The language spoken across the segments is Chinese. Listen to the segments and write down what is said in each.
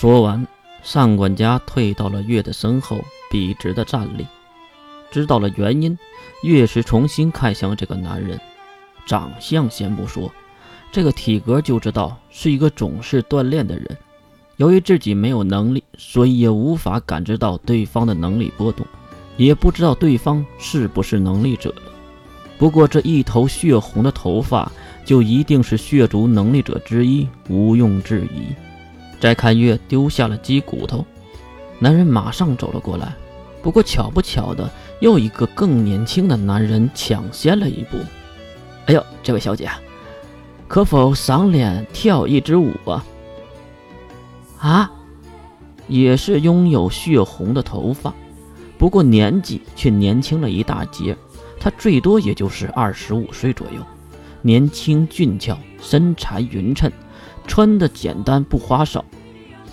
说完，上管家退到了月的身后，笔直的站立。知道了原因，月是重新看向这个男人。长相先不说，这个体格就知道是一个总是锻炼的人。由于自己没有能力，所以也无法感知到对方的能力波动，也不知道对方是不是能力者不过这一头血红的头发，就一定是血族能力者之一，毋庸置疑。翟看月丢下了鸡骨头，男人马上走了过来。不过巧不巧的，又一个更年轻的男人抢先了一步。哎呦，这位小姐，可否赏脸跳一支舞啊？啊，也是拥有血红的头发，不过年纪却年轻了一大截。他最多也就是二十五岁左右，年轻俊俏，身材匀称。穿的简单不花哨，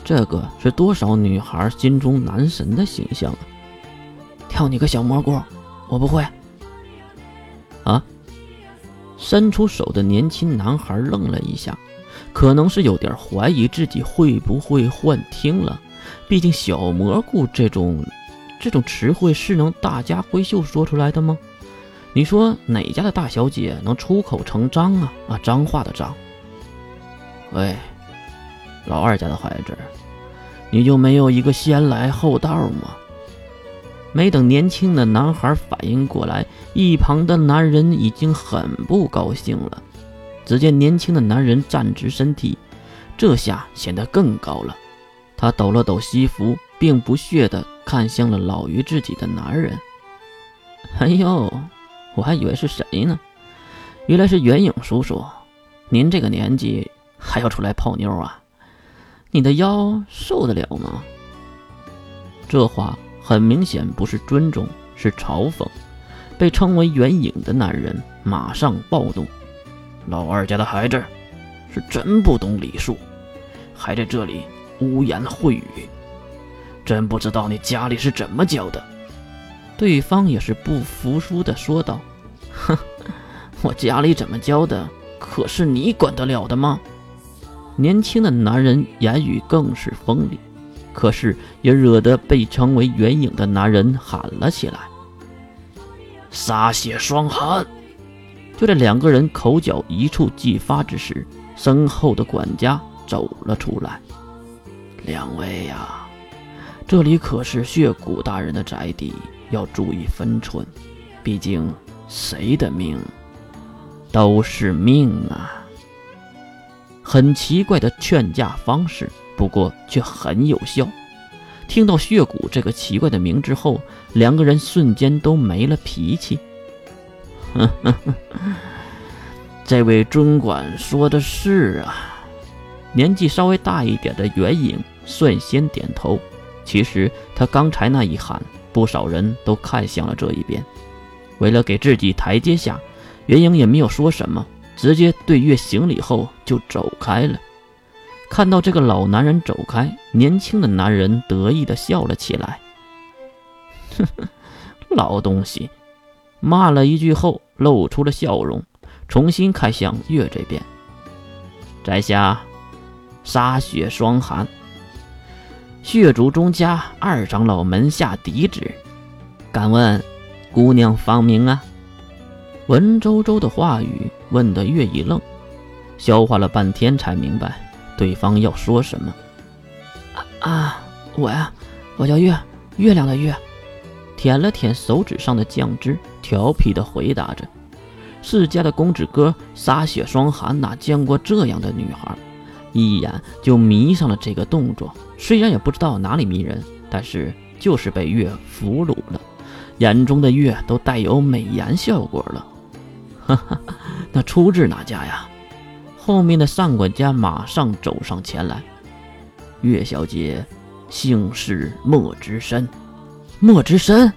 这个是多少女孩心中男神的形象啊！跳你个小蘑菇，我不会。啊！伸出手的年轻男孩愣了一下，可能是有点怀疑自己会不会幻听了。毕竟“小蘑菇”这种这种词汇是能大家闺秀说出来的吗？你说哪家的大小姐能出口成章啊？啊，脏话的脏。喂，老二家的孩子，你就没有一个先来后到吗？没等年轻的男孩反应过来，一旁的男人已经很不高兴了。只见年轻的男人站直身体，这下显得更高了。他抖了抖西服，并不屑地看向了老于自己的男人。哎呦，我还以为是谁呢？原来是袁影叔叔。您这个年纪。还要出来泡妞啊？你的腰受得了吗？这话很明显不是尊重，是嘲讽。被称为袁影的男人马上暴怒：“老二家的孩子是真不懂礼数，还在这里污言秽语，真不知道你家里是怎么教的。”对方也是不服输的说道：“哼，我家里怎么教的，可是你管得了的吗？”年轻的男人言语更是锋利，可是也惹得被称为袁影的男人喊了起来：“杀血霜寒！”就在两个人口角一触即发之时，身后的管家走了出来：“两位呀，这里可是血骨大人的宅邸，要注意分寸，毕竟谁的命都是命啊。”很奇怪的劝架方式，不过却很有效。听到血骨这个奇怪的名之后，两个人瞬间都没了脾气。这位尊管说的是啊，年纪稍微大一点的袁影率先点头。其实他刚才那一喊，不少人都看向了这一边。为了给自己台阶下，袁影也没有说什么。直接对月行礼后就走开了。看到这个老男人走开，年轻的男人得意的笑了起来。哼哼，老东西，骂了一句后露出了笑容，重新看向月这边。在下沙雪霜寒，血族钟家二长老门下嫡子，敢问姑娘芳名啊？文绉绉的话语问得月一愣，消化了半天才明白对方要说什么。啊，我呀，我叫月，月亮的月。舔了舔手指上的酱汁，调皮的回答着。世家的公子哥洒雪霜寒哪见过这样的女孩，一眼就迷上了这个动作。虽然也不知道哪里迷人，但是就是被月俘虏了，眼中的月都带有美颜效果了。哈哈，那出自哪家呀？后面的上管家马上走上前来。岳小姐，姓氏莫之深。莫之深，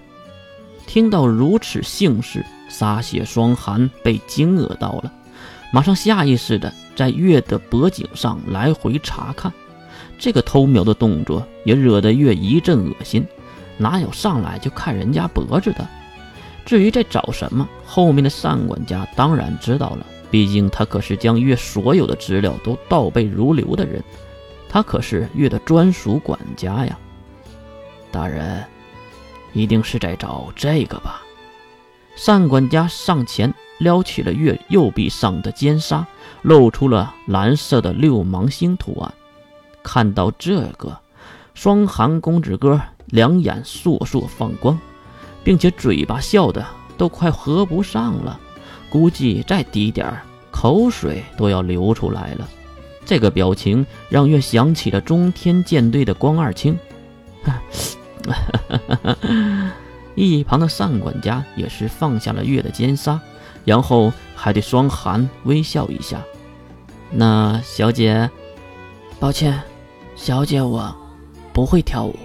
听到如此姓氏，洒血霜寒被惊愕到了，马上下意识的在月的脖颈上来回查看。这个偷瞄的动作也惹得月一阵恶心，哪有上来就看人家脖子的？至于在找什么，后面的单管家当然知道了，毕竟他可是将月所有的资料都倒背如流的人。他可是月的专属管家呀。大人，一定是在找这个吧？单管家上前撩起了月右臂上的尖纱，露出了蓝色的六芒星图案。看到这个，双寒公子哥两眼烁烁放光，并且嘴巴笑的都快合不上了，估计再低点儿，口水都要流出来了。这个表情让月想起了中天舰队的光二清。一旁的单管家也是放下了月的奸杀，然后还对双寒微笑一下。那小姐，抱歉，小姐我不会跳舞。